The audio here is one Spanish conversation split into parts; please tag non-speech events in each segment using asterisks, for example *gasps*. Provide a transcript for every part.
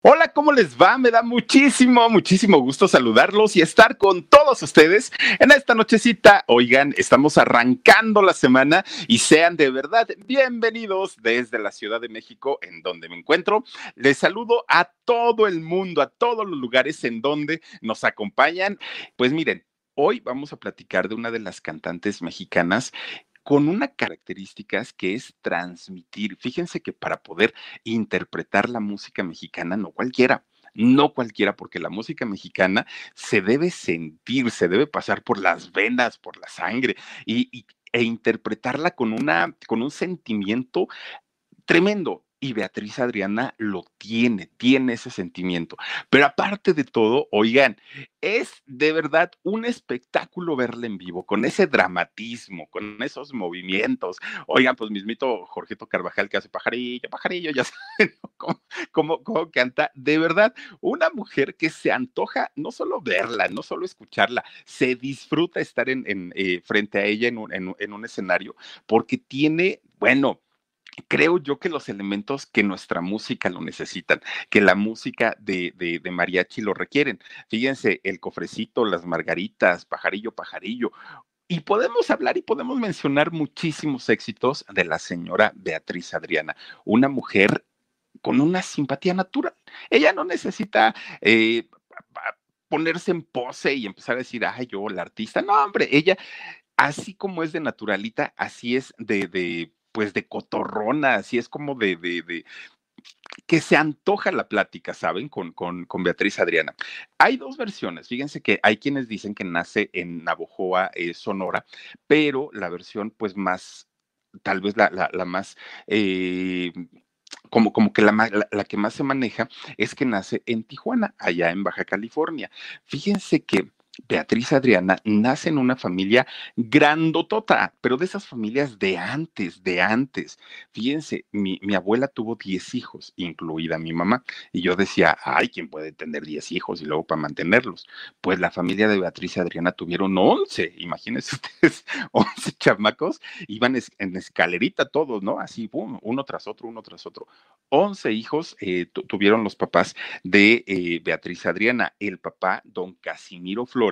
Hola, ¿cómo les va? Me da muchísimo, muchísimo gusto saludarlos y estar con todos ustedes en esta nochecita. Oigan, estamos arrancando la semana y sean de verdad bienvenidos desde la Ciudad de México, en donde me encuentro. Les saludo a todo el mundo, a todos los lugares en donde nos acompañan. Pues miren, Hoy vamos a platicar de una de las cantantes mexicanas con una características que es transmitir. Fíjense que para poder interpretar la música mexicana, no cualquiera, no cualquiera, porque la música mexicana se debe sentir, se debe pasar por las venas, por la sangre, y, e interpretarla con, una, con un sentimiento tremendo. Y Beatriz Adriana lo tiene, tiene ese sentimiento. Pero aparte de todo, oigan, es de verdad un espectáculo verla en vivo, con ese dramatismo, con esos movimientos. Oigan, pues mismito Jorgito Carvajal que hace pajarillo, pajarillo, ya *laughs* saben cómo, cómo, canta. De verdad, una mujer que se antoja no solo verla, no solo escucharla, se disfruta estar en, eh, frente a ella en en un escenario, porque tiene, bueno, creo yo que los elementos que nuestra música lo necesitan, que la música de, mariachi lo requieren. Fíjense, el cofrecito, las margaritas, pajarillo, pajarillo. Y podemos hablar y podemos mencionar muchísimos éxitos de la señora Beatriz Adriana, una mujer con una simpatía natural. Ella no necesita eh, ponerse en pose y empezar a decir, ay, yo, la artista. No, hombre, ella, así como es de naturalita, así es de pues de cotorrona, así es como de, de, que se antoja la plática, ¿saben? Con, con, con, Beatriz Adriana. Hay dos versiones. Fíjense que hay quienes dicen que nace en Navojoa, eh, Sonora, pero la versión, pues, más, tal vez la, la, más. Eh, como, como que la, la, que más se maneja es que nace en Tijuana, allá en Baja California. Fíjense que Beatriz Adriana nace en una familia grandotota, pero de esas familias de antes, de antes. Fíjense, mi, abuela tuvo 10 hijos, incluida mi mamá, y yo decía, ay, ¿quién puede tener 10 hijos y luego para mantenerlos? Pues la familia de Beatriz Adriana tuvieron 11, imagínense *laughs* ustedes, 11 chamacos, iban en escalerita todos, ¿no? Así, uno tras otro, uno tras otro. 11 hijos eh, tuvieron los papás de eh, Beatriz Adriana, el papá, don Casimiro Flores,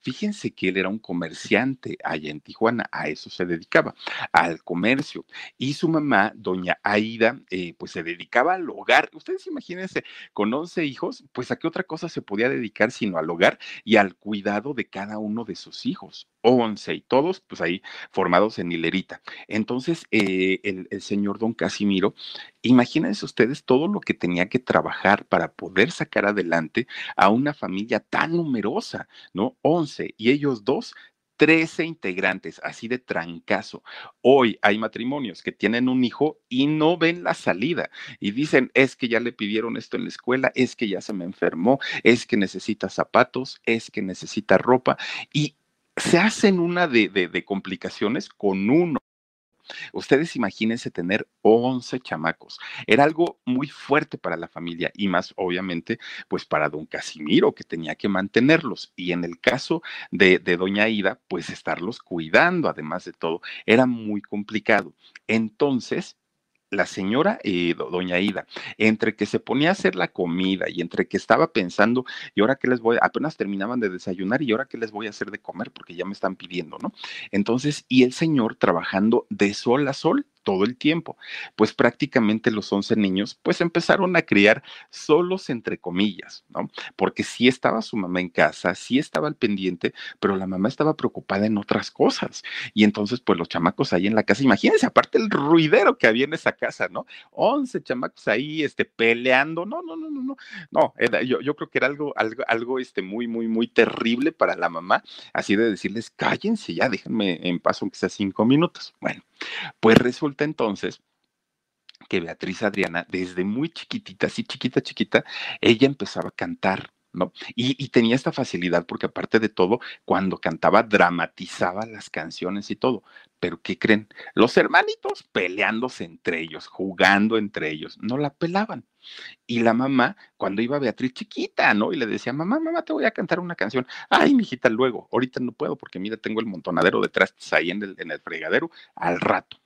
fíjense que él era un comerciante allá en Tijuana, a eso se dedicaba, al comercio. Y su mamá, doña Aida, eh, pues se dedicaba al hogar. Ustedes imagínense, con 11 hijos, pues a qué otra cosa se podía dedicar sino al hogar y al cuidado de cada uno de sus hijos. 11 y todos pues ahí formados en hilerita. Entonces, eh, el, el, señor don Casimiro, imagínense ustedes todo lo que tenía que trabajar para poder sacar adelante a una familia tan numerosa, ¿no? 11 y ellos dos 13 integrantes, así de trancazo. Hoy hay matrimonios que tienen un hijo y no ven la salida y dicen, es que ya le pidieron esto en la escuela, es que ya se me enfermó, es que necesita zapatos, es que necesita ropa y se hacen una de, de, complicaciones con uno. Ustedes imagínense tener 11 chamacos. Era algo muy fuerte para la familia y más obviamente pues para don Casimiro que tenía que mantenerlos y en el caso de, de doña Ida pues estarlos cuidando además de todo. Era muy complicado. Entonces la señora doña Ida, entre que se ponía a hacer la comida y entre que estaba pensando, y ahora que les voy, apenas terminaban de desayunar y ahora qué les voy a hacer de comer porque ya me están pidiendo, ¿no? Entonces, y el señor trabajando de sol a sol, todo el tiempo. Pues prácticamente los 11 niños pues empezaron a criar solos entre comillas, ¿no? Porque sí estaba su mamá en casa, sí estaba al pendiente, pero la mamá estaba preocupada en otras cosas. Y entonces pues los chamacos ahí en la casa, imagínense aparte el ruidero que había en esa casa, ¿no? 11 chamacos ahí este peleando, no, no, no, no, no. No, yo, yo creo que era algo algo algo este muy muy muy terrible para la mamá, así de decirles, "Cállense ya, déjenme en paz aunque sea cinco minutos." Bueno, pues resulta entonces que Beatriz Adriana, desde muy chiquitita, así chiquita, chiquita, ella empezaba a cantar. ¿No? Y, tenía esta facilidad porque aparte de todo, cuando cantaba dramatizaba las canciones y todo. Pero ¿qué creen? Los hermanitos peleándose entre ellos, jugando entre ellos, no la pelaban. Y la mamá, cuando iba Beatriz chiquita, ¿no? Y le decía, mamá, mamá, te voy a cantar una canción. Ay, mijita, luego, ahorita no puedo porque mira, tengo el montonadero de trastes ahí en el, en el fregadero, al rato.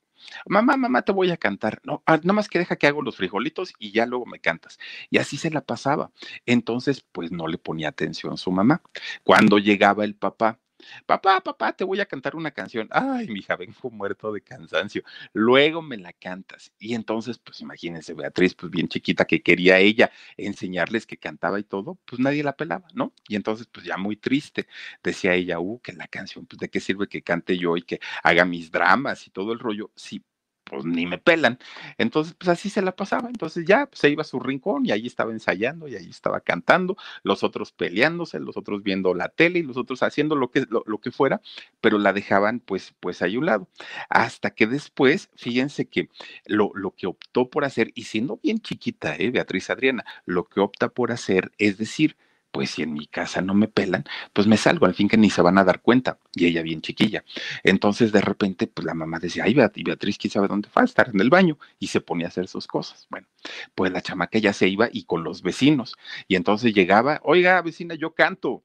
Mamá, mamá, te voy a cantar. No, ah, nada más que deja que hago los frijolitos y ya luego me cantas. Y así se la pasaba. Entonces, pues no le ponía atención su mamá. Cuando llegaba el papá, Papá, papá, te voy a cantar una canción. Ay, mi hija, vengo muerto de cansancio. Luego me la cantas. Y entonces, pues imagínense, Beatriz, pues bien chiquita que quería ella enseñarles que cantaba y todo, pues nadie la pelaba, ¿no? Y entonces, pues ya muy triste, decía ella, uh, que la canción, pues de qué sirve que cante yo y que haga mis dramas y todo el rollo. Sí, pues ni me pelan. Entonces, pues así se la pasaba. Entonces ya pues, se iba a su rincón y ahí estaba ensayando y ahí estaba cantando, los otros peleándose, los otros viendo la tele y los otros haciendo lo que, lo, que fuera, pero la dejaban pues, pues ahí un lado. Hasta que después, fíjense que lo, lo que optó por hacer, y siendo bien chiquita, ¿eh? Beatriz Adriana, lo que opta por hacer es decir, pues si en mi casa no me pelan, pues me salgo, al fin que ni se van a dar cuenta, y ella bien chiquilla. Entonces de repente, pues la mamá decía, ay, Beatriz, ¿quién sabe dónde a estar? En el baño, y se ponía a hacer sus cosas. Bueno, pues la chamaca ya se iba y con los vecinos, y entonces llegaba, oiga, vecina, yo canto,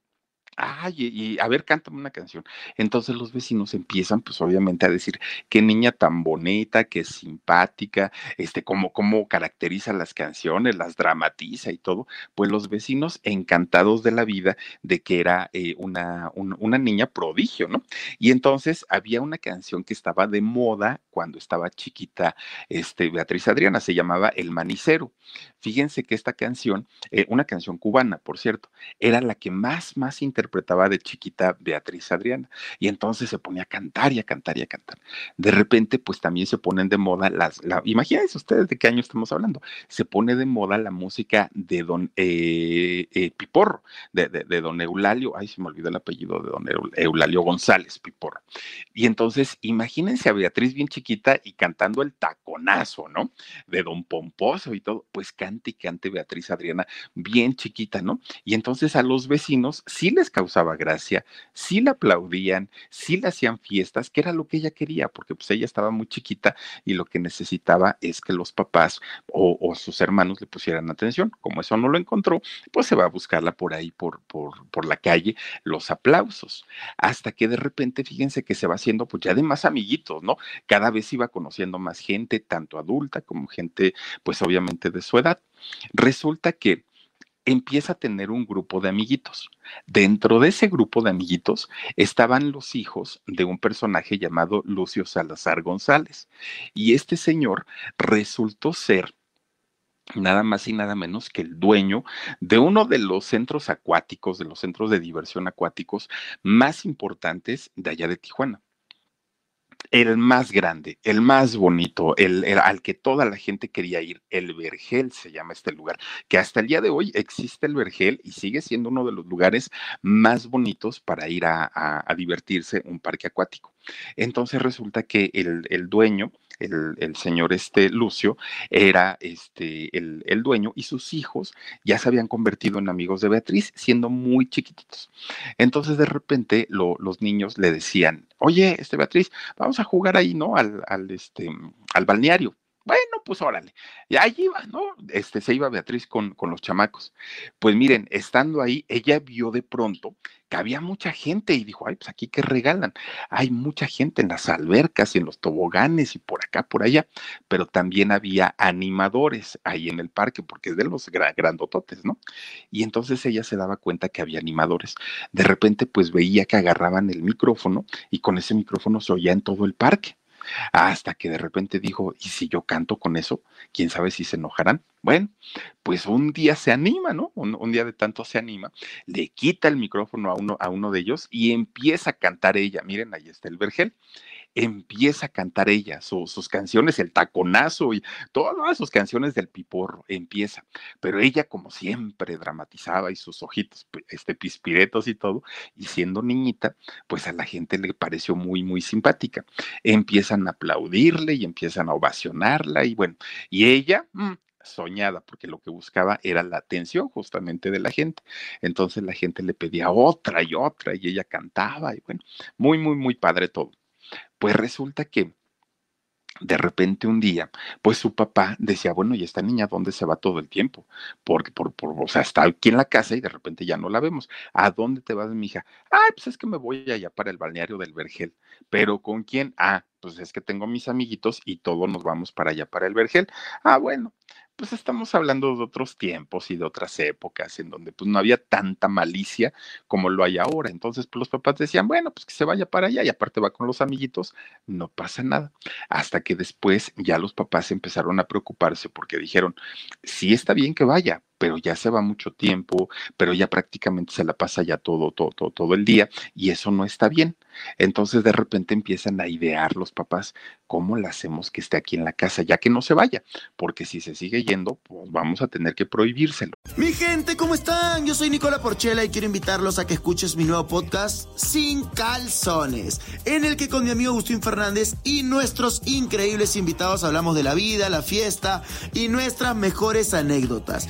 Ay, y, a ver, cántame una canción. Entonces los vecinos empiezan, pues obviamente, a decir qué niña tan bonita, qué simpática, este, cómo, cómo caracteriza las canciones, las dramatiza y todo. Pues los vecinos encantados de la vida de que era eh, una, una niña prodigio, ¿no? Y entonces había una canción que estaba de moda cuando estaba chiquita, este, Beatriz Adriana, se llamaba El Manicero. Fíjense que esta canción, eh, una canción cubana, por cierto, era la que más, más interpretaba de chiquita Beatriz Adriana. Y entonces se ponía a cantar y a cantar y a cantar. De repente, pues también se ponen de moda las, imagínense ustedes de qué año estamos hablando, se pone de moda la música de don eh, eh, Piporro, de, de, don Eulalio, ay, se me olvidó el apellido de don Eulalio González Piporro. Y entonces, imagínense a Beatriz bien chiquita y cantando el taconazo, ¿no? De don Pomposo y todo, pues cantando y cante Beatriz Adriana bien chiquita, ¿no? Y entonces a los vecinos sí les causaba gracia, sí la aplaudían, sí le hacían fiestas, que era lo que ella quería, porque pues ella estaba muy chiquita y lo que necesitaba es que los papás o, sus hermanos le pusieran atención. Como eso no lo encontró, pues se va a buscarla por ahí, por, por, por la calle, los aplausos. Hasta que de repente, fíjense que se va haciendo pues ya de más amiguitos, ¿no? Cada vez iba conociendo más gente, tanto adulta como gente, pues obviamente de su edad. Resulta que empieza a tener un grupo de amiguitos. Dentro de ese grupo de amiguitos estaban los hijos de un personaje llamado Lucio Salazar González. Y este señor resultó ser nada más y nada menos que el dueño de uno de los centros acuáticos, de los centros de diversión acuáticos más importantes de allá de Tijuana el más grande, el más bonito, el, al que toda la gente quería ir, el Vergel se llama este lugar, que hasta el día de hoy existe el Vergel y sigue siendo uno de los lugares más bonitos para ir a, divertirse, un parque acuático. Entonces resulta que el, el dueño, el, señor este Lucio era este, el, el, dueño y sus hijos ya se habían convertido en amigos de Beatriz siendo muy chiquititos. Entonces de repente los niños le decían, oye, este Beatriz, vamos a jugar ahí, ¿no? Al, al, este, al balneario. Bueno, pues órale. Y allí iba, ¿no? Este, se iba Beatriz con, con los chamacos. Pues miren, estando ahí, ella vio de pronto que había mucha gente y dijo, ay, pues aquí que regalan. Hay mucha gente en las albercas y en los toboganes y por acá, por allá. Pero también había animadores ahí en el parque, porque es de los grandototes, ¿no? Y entonces ella se daba cuenta que había animadores. De repente, pues veía que agarraban el micrófono y con ese micrófono se oía en todo el parque. Hasta que de repente dijo, ¿y si yo canto con eso? ¿Quién sabe si se enojarán? Bueno, pues un día se anima, ¿no? Un, día de tanto se anima, le quita el micrófono a uno, a uno de ellos y empieza a cantar ella. Miren, ahí está el vergel empieza a cantar ella sus canciones, el taconazo y todas sus canciones del piporro, empieza. Pero ella, como siempre, dramatizaba y sus ojitos, este, pispiretos y todo, y siendo niñita, pues a la gente le pareció muy, muy simpática. Empiezan a aplaudirle y empiezan a ovacionarla y bueno, y ella... Mm, soñada, porque lo que buscaba era la atención justamente de la gente. Entonces la gente le pedía otra y otra y ella cantaba y bueno, muy, muy, muy padre todo. Pues resulta que de repente un día, pues su papá decía, bueno, ¿y esta niña dónde se va todo el tiempo? Porque, por, por, o sea, está aquí en la casa y de repente ya no la vemos. ¿A dónde te vas, mi hija? Ay, pues es que me voy allá para el balneario del Vergel. ¿Pero con quién? Ah, pues es que tengo mis amiguitos y todos nos vamos para allá, para el vergel. Ah, bueno, pues estamos hablando de otros tiempos y de otras épocas en donde pues no había tanta malicia como lo hay ahora. Entonces, pues los papás decían, bueno, pues que se vaya para allá y aparte va con los amiguitos, no pasa nada. Hasta que después ya los papás empezaron a preocuparse porque dijeron, sí está bien que vaya, pero ya se va mucho tiempo, pero ya prácticamente se la pasa ya todo, todo, todo, todo el día y eso no está bien. Entonces de repente empiezan a idear los papás, ¿cómo le hacemos que esté aquí en la casa ya que no se vaya? Porque si se sigue yendo, pues vamos a tener que prohibírselo. Mi gente, ¿cómo están? Yo soy Nicola Porchela y quiero invitarlos a que escuches mi nuevo podcast Sin Calzones, en el que con mi amigo Agustín Fernández y nuestros increíbles invitados hablamos de la vida, la fiesta y nuestras mejores anécdotas.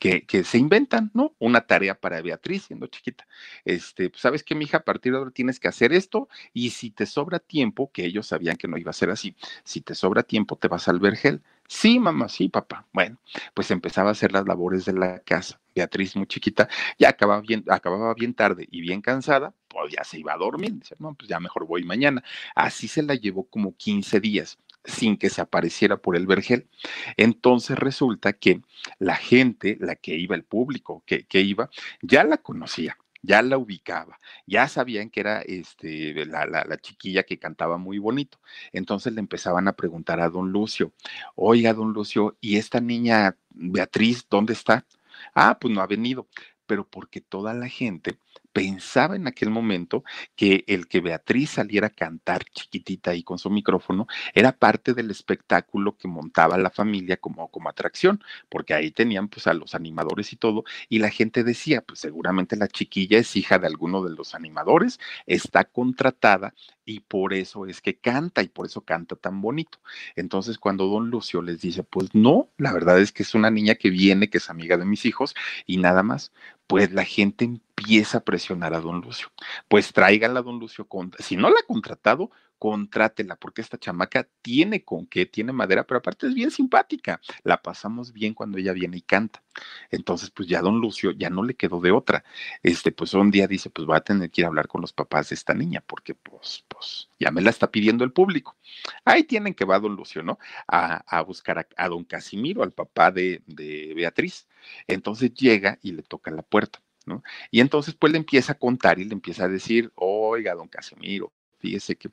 que, que, se inventan, ¿no? Una tarea para Beatriz siendo chiquita. Este, pues, sabes que, mija, a partir de ahora tienes que hacer esto y si te sobra tiempo, que ellos sabían que no iba a ser así, si te sobra tiempo te vas al vergel. Sí, mamá, sí, papá. Bueno, pues empezaba a hacer las labores de la casa. Beatriz, muy chiquita, ya acababa bien, acababa bien tarde y bien cansada, pues ya se iba a dormir. Dice, no, pues ya mejor voy mañana. Así se la llevó como 15 días sin que se apareciera por el vergel. Entonces resulta que la gente, la que iba, el público que, que iba, ya la conocía ya la ubicaba, ya sabían que era este, la, la, la, chiquilla que cantaba muy bonito. Entonces le empezaban a preguntar a don Lucio, oiga, don Lucio, ¿y esta niña Beatriz dónde está? Ah, pues no ha venido, pero porque toda la gente pensaba en aquel momento que el que Beatriz saliera a cantar chiquitita ahí con su micrófono era parte del espectáculo que montaba la familia como, como atracción, porque ahí tenían pues a los animadores y todo, y la gente decía, pues seguramente la chiquilla es hija de alguno de los animadores, está contratada y por eso es que canta y por eso canta tan bonito. Entonces cuando don Lucio les dice, pues no, la verdad es que es una niña que viene, que es amiga de mis hijos y nada más, pues la gente empieza a presionar a don Lucio. Pues tráiganla a don Lucio, si no la ha contratado, contrátela, porque esta chamaca tiene con qué, tiene madera, pero aparte es bien simpática. La pasamos bien cuando ella viene y canta. Entonces, pues ya don Lucio ya no le quedó de otra. Este, pues un día dice, pues va a tener que ir a hablar con los papás de esta niña, porque pues, pues, ya me la está pidiendo el público. Ahí tienen que va don Lucio, ¿no? A, a buscar a, a, don Casimiro, al papá de, de Beatriz. Entonces llega y le toca la puerta. ¿No? Y entonces pues le empieza a contar y le empieza a decir, oiga, don Casimiro, fíjese que,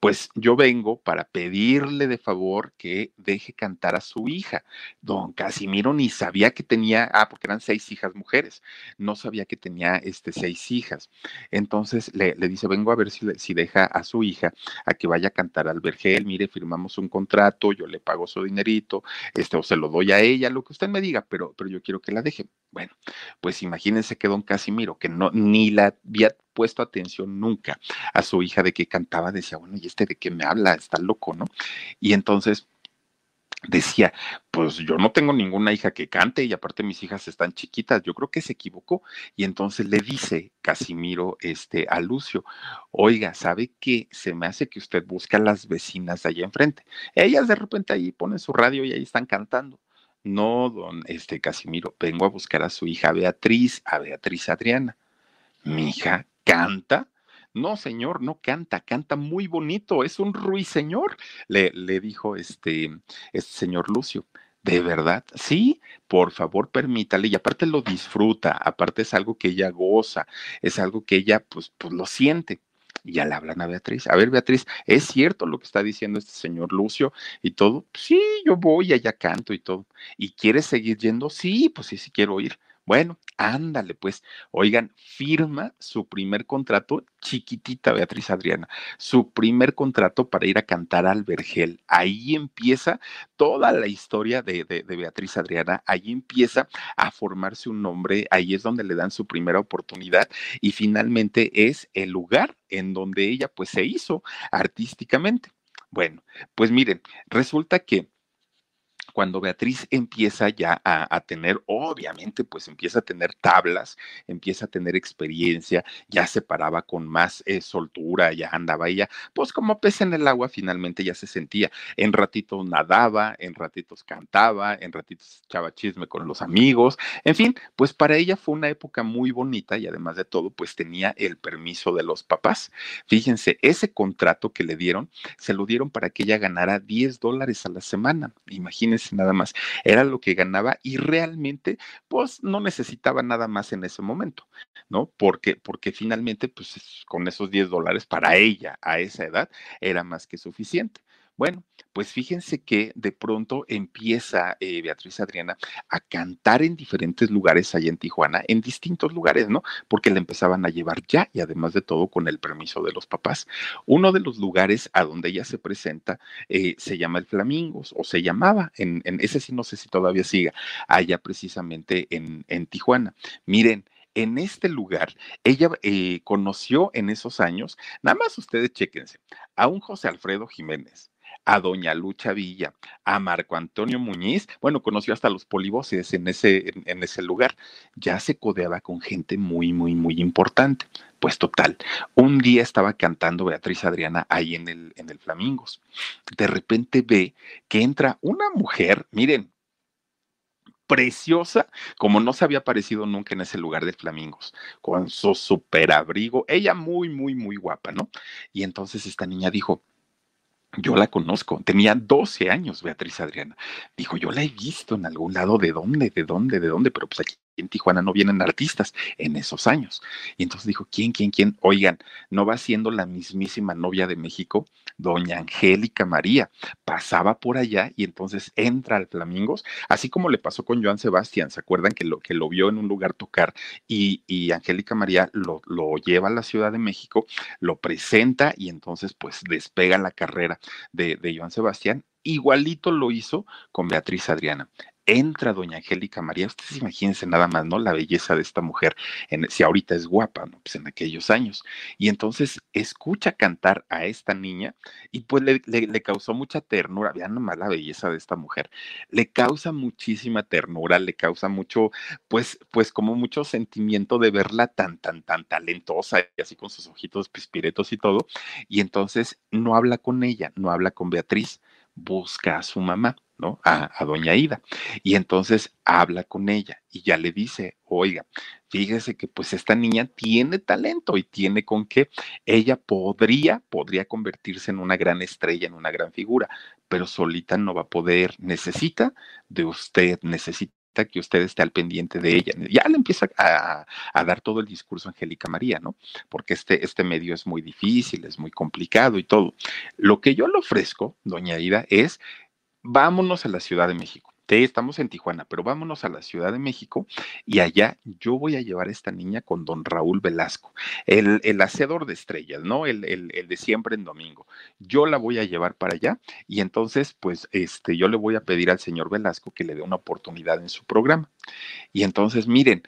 pues yo vengo para pedirle de favor que deje cantar a su hija. Don Casimiro ni sabía que tenía, ah, porque eran seis hijas mujeres, no sabía que tenía este, seis hijas. Entonces le, le dice, vengo a ver si, si deja a su hija a que vaya a cantar al vergel, mire, firmamos un contrato, yo le pago su dinerito, este, o se lo doy a ella, lo que usted me diga, pero, pero yo quiero que la deje. Bueno, pues imagínense que don Casimiro, que no, ni la había puesto atención nunca a su hija de que cantaba, decía, bueno, ¿y este de qué me habla? Está loco, ¿no? Y entonces decía, pues yo no tengo ninguna hija que cante y aparte mis hijas están chiquitas, yo creo que se equivocó. Y entonces le dice Casimiro este, a Lucio, oiga, ¿sabe qué? Se me hace que usted busca a las vecinas de allá enfrente. Ellas de repente ahí ponen su radio y ahí están cantando. No, don este Casimiro, vengo a buscar a su hija Beatriz, a Beatriz Adriana. Mi hija canta. No, señor, no canta, canta muy bonito, es un ruiseñor, le, le dijo este, este señor Lucio. ¿De verdad? Sí, por favor permítale y aparte lo disfruta, aparte es algo que ella goza, es algo que ella pues, pues lo siente. Y ya le hablan a Beatriz. A ver, Beatriz, ¿es cierto lo que está diciendo este señor Lucio y todo? Sí, yo voy, allá canto y todo. ¿Y quieres seguir yendo? Sí, pues sí, sí quiero ir. Bueno, ándale, pues, oigan, firma su primer contrato, chiquitita Beatriz Adriana, su primer contrato para ir a cantar al Vergel. Ahí empieza toda la historia de, de, de, Beatriz Adriana, ahí empieza a formarse un nombre, ahí es donde le dan su primera oportunidad y finalmente es el lugar en donde ella pues se hizo artísticamente. Bueno, pues miren, resulta que cuando Beatriz empieza ya a, tener, obviamente, pues empieza a tener tablas, empieza a tener experiencia, ya se paraba con más eh, soltura, ya andaba ella, pues como pez en el agua, finalmente ya se sentía. En ratitos nadaba, en ratitos cantaba, en ratitos echaba chisme con los amigos, en fin, pues para ella fue una época muy bonita y además de todo, pues tenía el permiso de los papás. Fíjense, ese contrato que le dieron, se lo dieron para que ella ganara 10 dólares a la semana. Imagínense nada más, era lo que ganaba y realmente pues no necesitaba nada más en ese momento, ¿no? Porque, porque finalmente pues con esos 10 dólares para ella a esa edad era más que suficiente. Bueno, pues fíjense que de pronto empieza eh, Beatriz Adriana a cantar en diferentes lugares allá en Tijuana, en distintos lugares, ¿no? Porque la empezaban a llevar ya y además de todo con el permiso de los papás. Uno de los lugares a donde ella se presenta eh, se llama el Flamingos o se llamaba, en, ese sí no sé si todavía siga, allá precisamente en, en Tijuana. Miren, en este lugar, ella eh, conoció en esos años, nada más ustedes chéquense, a un José Alfredo Jiménez, a doña Lucha Villa, a Marco Antonio Muñiz, bueno, conoció hasta los poliboses en ese, en, ese lugar, ya se codeaba con gente muy, muy, muy importante. Pues total, un día estaba cantando Beatriz Adriana ahí en el, en el Flamingos. De repente ve que entra una mujer, miren, preciosa, como no se había aparecido nunca en ese lugar de flamingos, con su super abrigo, ella muy, muy, muy guapa, ¿no? Y entonces esta niña dijo, yo la conozco, tenía 12 años Beatriz Adriana. Dijo, yo la he visto en algún lado, ¿de dónde? ¿De dónde? ¿De dónde? Pero pues aquí en Tijuana no vienen artistas en esos años. Y entonces dijo, ¿quién, quién, quién? Oigan, ¿no va siendo la mismísima novia de México, doña Angélica María? Pasaba por allá y entonces entra al Flamingos, así como le pasó con Joan Sebastián, ¿se acuerdan que lo, que lo vio en un lugar tocar y, y Angélica María lo, lo lleva a la Ciudad de México, lo presenta y entonces pues despega la carrera de, de Joan Sebastián igualito lo hizo con Beatriz Adriana entra doña Angélica María, ustedes imagínense nada más, ¿no? La belleza de esta mujer, en, si ahorita es guapa, ¿no? Pues en aquellos años. Y entonces escucha cantar a esta niña y pues le, le, causó mucha ternura, vean nomás la belleza de esta mujer, le causa muchísima ternura, le causa mucho, pues, pues como mucho sentimiento de verla tan, tan, tan talentosa y así con sus ojitos pispiretos y todo. Y entonces no habla con ella, no habla con Beatriz, busca a su mamá ¿no? A, doña Ida. Y entonces habla con ella y ya le dice, oiga, fíjese que pues esta niña tiene talento y tiene con qué ella podría, podría convertirse en una gran estrella, en una gran figura, pero solita no va a poder, necesita de usted, necesita que usted esté al pendiente de ella. Ya le empieza a, a, dar todo el discurso Angélica María, ¿no? Porque este, este medio es muy difícil, es muy complicado y todo. Lo que yo le ofrezco, doña Ida, es vámonos a la Ciudad de México. Estamos en Tijuana, pero vámonos a la Ciudad de México y allá yo voy a llevar a esta niña con don Raúl Velasco, el, el hacedor de estrellas, ¿no? El, el, el, de siempre en domingo. Yo la voy a llevar para allá y entonces, pues, este, yo le voy a pedir al señor Velasco que le dé una oportunidad en su programa. Y entonces, miren,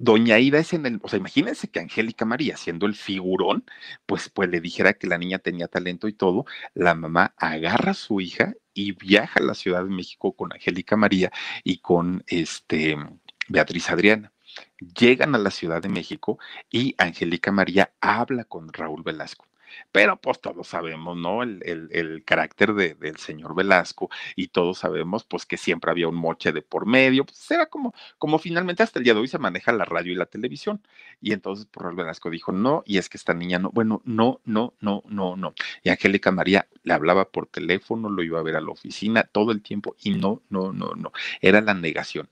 Doña Ida es en el, o sea, imagínense que Angélica María, siendo el figurón, pues, pues le dijera que la niña tenía talento y todo, la mamá agarra a su hija y viaja a la Ciudad de México con Angélica María y con este Beatriz Adriana. Llegan a la Ciudad de México y Angélica María habla con Raúl Velasco. Pero pues todos sabemos, ¿no? El, el, carácter de, del señor Velasco y todos sabemos pues que siempre había un moche de por medio, pues era como, como finalmente hasta el día de hoy se maneja la radio y la televisión. Y entonces por pues, Velasco dijo, no, y es que esta niña no, bueno, no, no, no, no, no. Y Angélica María le hablaba por teléfono, lo iba a ver a la oficina todo el tiempo y no, no, no, no. Era la negación.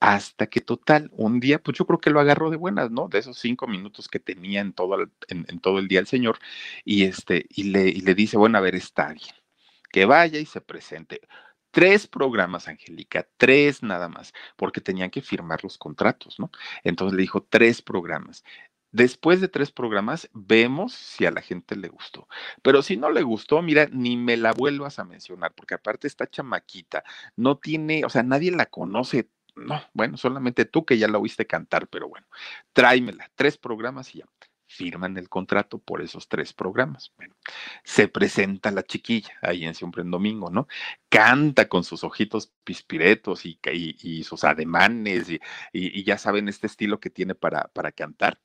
Hasta que total, un día, pues yo creo que lo agarró de buenas, ¿no? De esos cinco minutos que tenía en todo el, en todo el día el señor y, este, y, le, y le dice, bueno, a ver, está bien, que vaya y se presente. Tres programas, Angélica, tres nada más, porque tenían que firmar los contratos, ¿no? Entonces le dijo, tres programas. Después de tres programas, vemos si a la gente le gustó. Pero si no le gustó, mira, ni me la vuelvas a mencionar, porque aparte esta chamaquita no tiene, o sea, nadie la conoce. No, bueno, solamente tú que ya la oíste cantar, pero bueno, tráemela, tres programas y ya firman el contrato por esos tres programas. Bueno, se presenta la chiquilla ahí en Siempre en Domingo, ¿no? Canta con sus ojitos pispiretos y, y, sus ademanes y, y, ya saben este estilo que tiene para, para cantar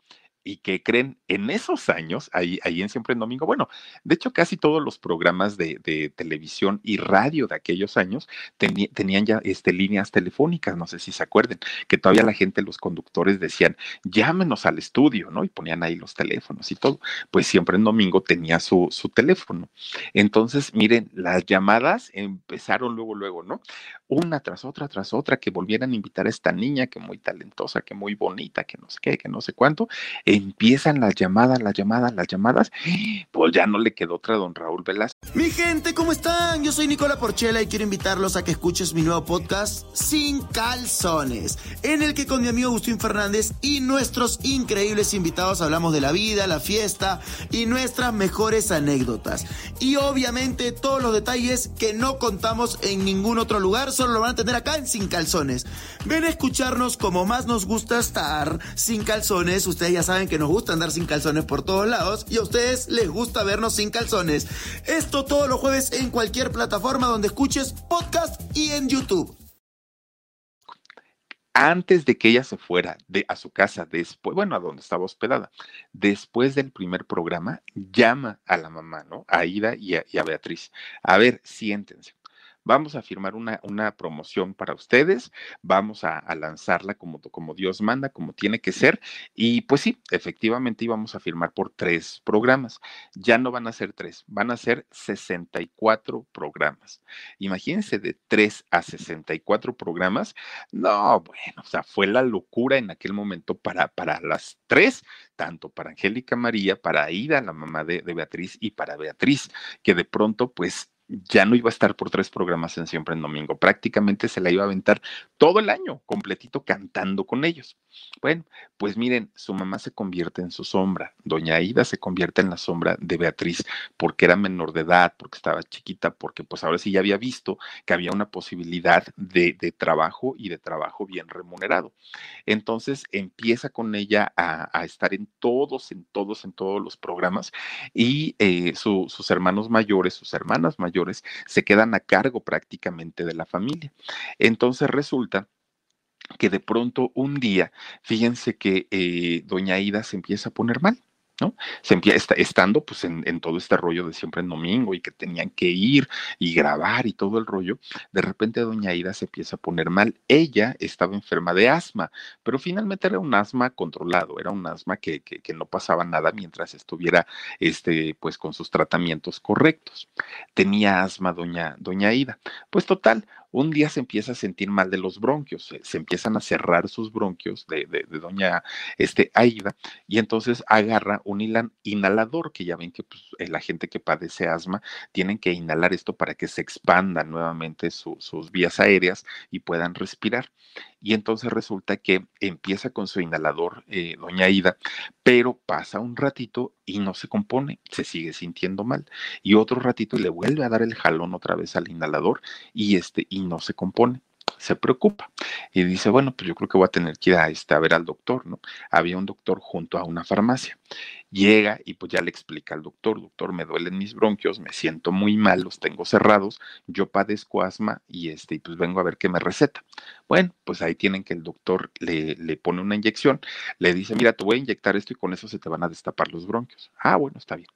y que creen en esos años, ahí, ahí en Siempre en Domingo, bueno, de hecho casi todos los programas de, televisión y radio de aquellos años tenían ya este, líneas telefónicas, no sé si se acuerden, que todavía la gente, los conductores decían, llámenos al estudio, ¿no? Y ponían ahí los teléfonos y todo. Pues Siempre en Domingo tenía su, su teléfono. Entonces, miren, las llamadas empezaron luego, luego, ¿no? Una tras otra, tras otra, que volvieran a invitar a esta niña, que muy talentosa, que muy bonita, que no sé qué, que no sé cuánto empiezan las llamadas, las llamadas, las llamadas, *gasps* pues ya no le quedó otra don Raúl Velasco. Mi gente, ¿cómo están? Yo soy Nicola Porchela y quiero invitarlos a que escuches mi nuevo podcast Sin Calzones, en el que con mi amigo Agustín Fernández y nuestros increíbles invitados hablamos de la vida, la fiesta y nuestras mejores anécdotas. Y obviamente todos los detalles que no contamos en ningún otro lugar, solo lo van a tener acá en Sin Calzones. Ven a escucharnos como más nos gusta estar sin calzones, ustedes ya saben que nos gusta andar sin calzones por todos lados y a ustedes les gusta vernos sin calzones. Esto todos los jueves en cualquier plataforma donde escuches podcast y en YouTube. Antes de que ella se fuera de, a su casa, después, bueno, a donde estaba hospedada, después del primer programa, llama a la mamá, ¿no? A Ida y a, y a Beatriz. A ver, siéntense vamos a firmar una, una promoción para ustedes, vamos a, lanzarla como, como Dios manda, como tiene que ser. Y pues sí, efectivamente íbamos a firmar por tres programas. Ya no van a ser tres, van a ser 64 programas. Imagínense de tres a 64 programas. No, bueno, o sea, fue la locura en aquel momento para, para las tres, tanto para Angélica María, para Aida, la mamá de Beatriz, y para Beatriz, que de pronto, pues ya no iba a estar por tres programas en Siempre en Domingo. Prácticamente se la iba a aventar todo el año completito cantando con ellos. Bueno, pues miren, su mamá se convierte en su sombra. Doña Aida se convierte en la sombra de Beatriz porque era menor de edad, porque estaba chiquita, porque pues ahora sí ya había visto que había una posibilidad de, trabajo y de trabajo bien remunerado. Entonces empieza con ella a, estar en todos, en todos, en todos los programas y eh, sus hermanos mayores, sus hermanas mayores, se quedan a cargo prácticamente de la familia. Entonces resulta que de pronto un día, fíjense que eh, doña Ida se empieza a poner mal. ¿No? Se empieza estando pues en, todo este rollo de siempre en domingo y que tenían que ir y grabar y todo el rollo, de repente doña Ida se empieza a poner mal. Ella estaba enferma de asma, pero finalmente era un asma controlado, era un asma que, que, no pasaba nada mientras estuviera este, pues con sus tratamientos correctos. Tenía asma doña, doña Ida. Pues total, un día se empieza a sentir mal de los bronquios, se, empiezan a cerrar sus bronquios de, doña este, Aida y entonces agarra un inhalador, que ya ven que pues, eh, la gente que padece asma tienen que inhalar esto para que se expandan nuevamente sus vías aéreas y puedan respirar. Y entonces resulta que empieza con su inhalador, eh, doña Ida, pero pasa un ratito y no se compone, se sigue sintiendo mal. Y otro ratito le vuelve a dar el jalón otra vez al inhalador y este y no se compone se preocupa y dice, bueno, pues yo creo que voy a tener que ir a, este, a ver al doctor, ¿no? Había un doctor junto a una farmacia. Llega y pues ya le explica al doctor, doctor, me duelen mis bronquios, me siento muy mal, los tengo cerrados, yo padezco asma y este, pues vengo a ver qué me receta. Bueno, pues ahí tienen que el doctor le, le pone una inyección, le dice, mira, te voy a inyectar esto y con eso se te van a destapar los bronquios. Ah, bueno, está bien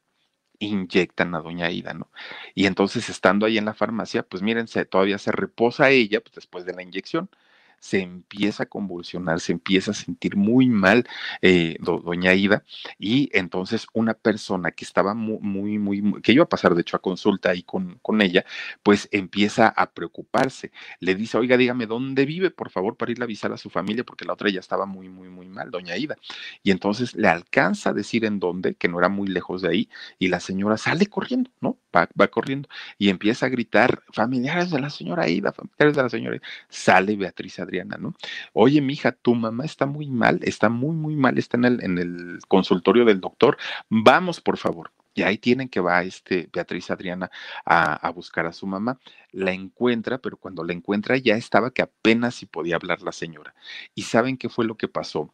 inyectan a doña Ida, ¿no? Y entonces estando ahí en la farmacia, pues mírense, todavía se reposa ella pues, después de la inyección se empieza a convulsionar, se empieza a sentir muy mal eh, doña Ida y entonces una persona que estaba muy, muy, muy, que iba a pasar de hecho a consulta ahí con, con ella, pues empieza a preocuparse. Le dice, oiga, dígame dónde vive, por favor, para ir a avisar a su familia, porque la otra ya estaba muy, muy, muy mal, doña Ida. Y entonces le alcanza a decir en dónde, que no era muy lejos de ahí, y la señora sale corriendo, ¿no? Va, corriendo y empieza a gritar, familiares de la señora Ida, familiares de la señora Ida. Sale Beatriz Adriana, ¿no? Oye, mija, tu mamá está muy mal, está muy, muy mal, está en el, en el consultorio del doctor. Vamos, por favor. Y ahí tienen que va este Beatriz Adriana a, a, buscar a su mamá. La encuentra, pero cuando la encuentra ya estaba que apenas si podía hablar la señora. ¿Y saben qué fue lo que pasó?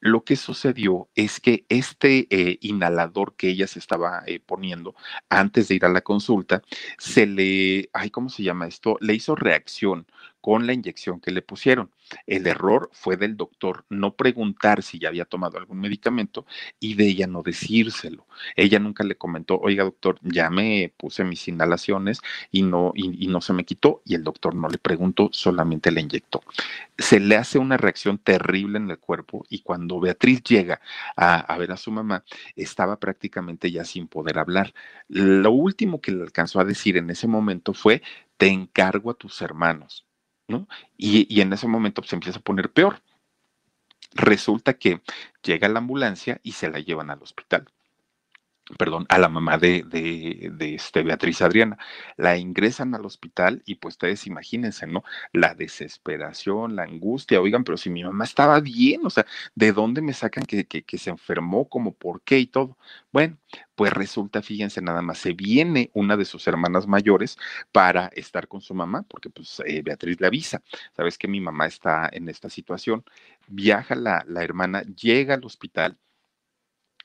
Lo que sucedió es que este eh, inhalador que ella se estaba eh, poniendo antes de ir a la consulta, se le, ay, ¿cómo se llama esto? Le hizo reacción con la inyección que le pusieron. El error fue del doctor no preguntar si ya había tomado algún medicamento y de ella no decírselo. Ella nunca le comentó, oiga doctor, ya me puse mis inhalaciones y no, y, no se me quitó y el doctor no le preguntó, solamente le inyectó. Se le hace una reacción terrible en el cuerpo y cuando Beatriz llega a, a ver a su mamá, estaba prácticamente ya sin poder hablar. Lo último que le alcanzó a decir en ese momento fue, te encargo a tus hermanos y, en ese momento pues, se empieza a poner peor. Resulta que llega la ambulancia y se la llevan al hospital perdón, a la mamá de, de, este Beatriz Adriana. La ingresan al hospital y pues ustedes imagínense, ¿no? La desesperación, la angustia, oigan, pero si mi mamá estaba bien, o sea, ¿de dónde me sacan que, que, se enfermó, como por qué y todo? Bueno, pues resulta, fíjense nada más, se viene una de sus hermanas mayores para estar con su mamá, porque pues eh, Beatriz le avisa, sabes que mi mamá está en esta situación, viaja la, la hermana, llega al hospital,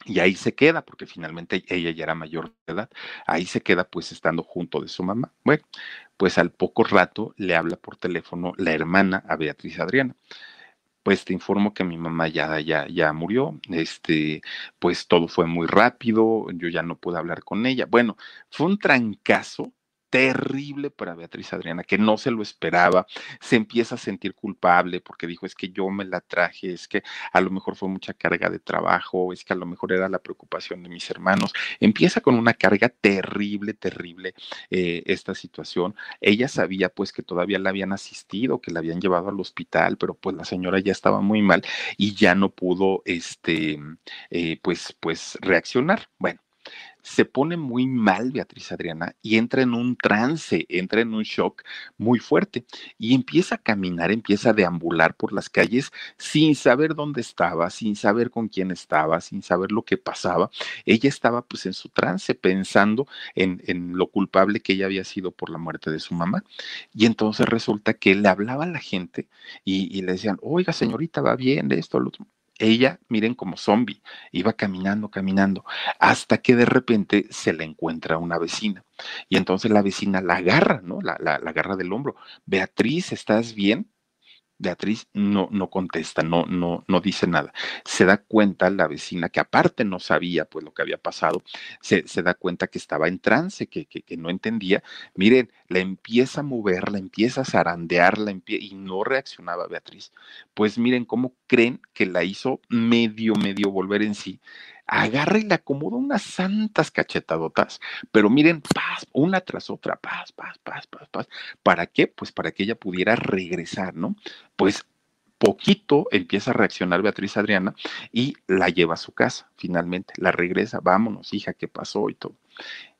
y ahí se queda, porque finalmente ella ya era mayor de edad. Ahí se queda pues estando junto de su mamá. Bueno, pues al poco rato le habla por teléfono la hermana a Beatriz Adriana. Pues te informo que mi mamá ya, ya, ya murió, este, pues todo fue muy rápido, yo ya no pude hablar con ella. Bueno, fue un trancazo terrible para Beatriz Adriana, que no se lo esperaba, se empieza a sentir culpable porque dijo, es que yo me la traje, es que a lo mejor fue mucha carga de trabajo, es que a lo mejor era la preocupación de mis hermanos. Empieza con una carga terrible, terrible eh, esta situación. Ella sabía pues que todavía la habían asistido, que la habían llevado al hospital, pero pues la señora ya estaba muy mal y ya no pudo, este, eh, pues, pues reaccionar. Bueno se pone muy mal Beatriz Adriana y entra en un trance, entra en un shock muy fuerte y empieza a caminar, empieza a deambular por las calles sin saber dónde estaba, sin saber con quién estaba, sin saber lo que pasaba. Ella estaba pues en su trance pensando en, lo culpable que ella había sido por la muerte de su mamá. Y entonces resulta que le hablaba a la gente y, le decían, oiga señorita, va bien esto, lo otro ella, miren, como zombie, iba caminando, caminando, hasta que de repente se le encuentra una vecina. Y entonces la vecina la agarra, ¿no? La, la, agarra del hombro. Beatriz, ¿estás bien? Beatriz no, no contesta, no, no, no dice nada. Se da cuenta la vecina, que aparte no sabía pues lo que había pasado, se, se da cuenta que estaba en trance, que, que, no entendía. Miren, la empieza a mover, la empieza a zarandear, la y no reaccionaba Beatriz. Pues miren cómo creen que la hizo medio, medio volver en sí agarra y le acomoda unas santas cachetadotas, pero miren, paz, una tras otra, paz, paz, paz, paz, paz. ¿Para qué? Pues para que ella pudiera regresar, ¿no? Pues poquito empieza a reaccionar Beatriz Adriana y la lleva a su casa, finalmente, la regresa, vámonos, hija, ¿qué pasó? Y todo.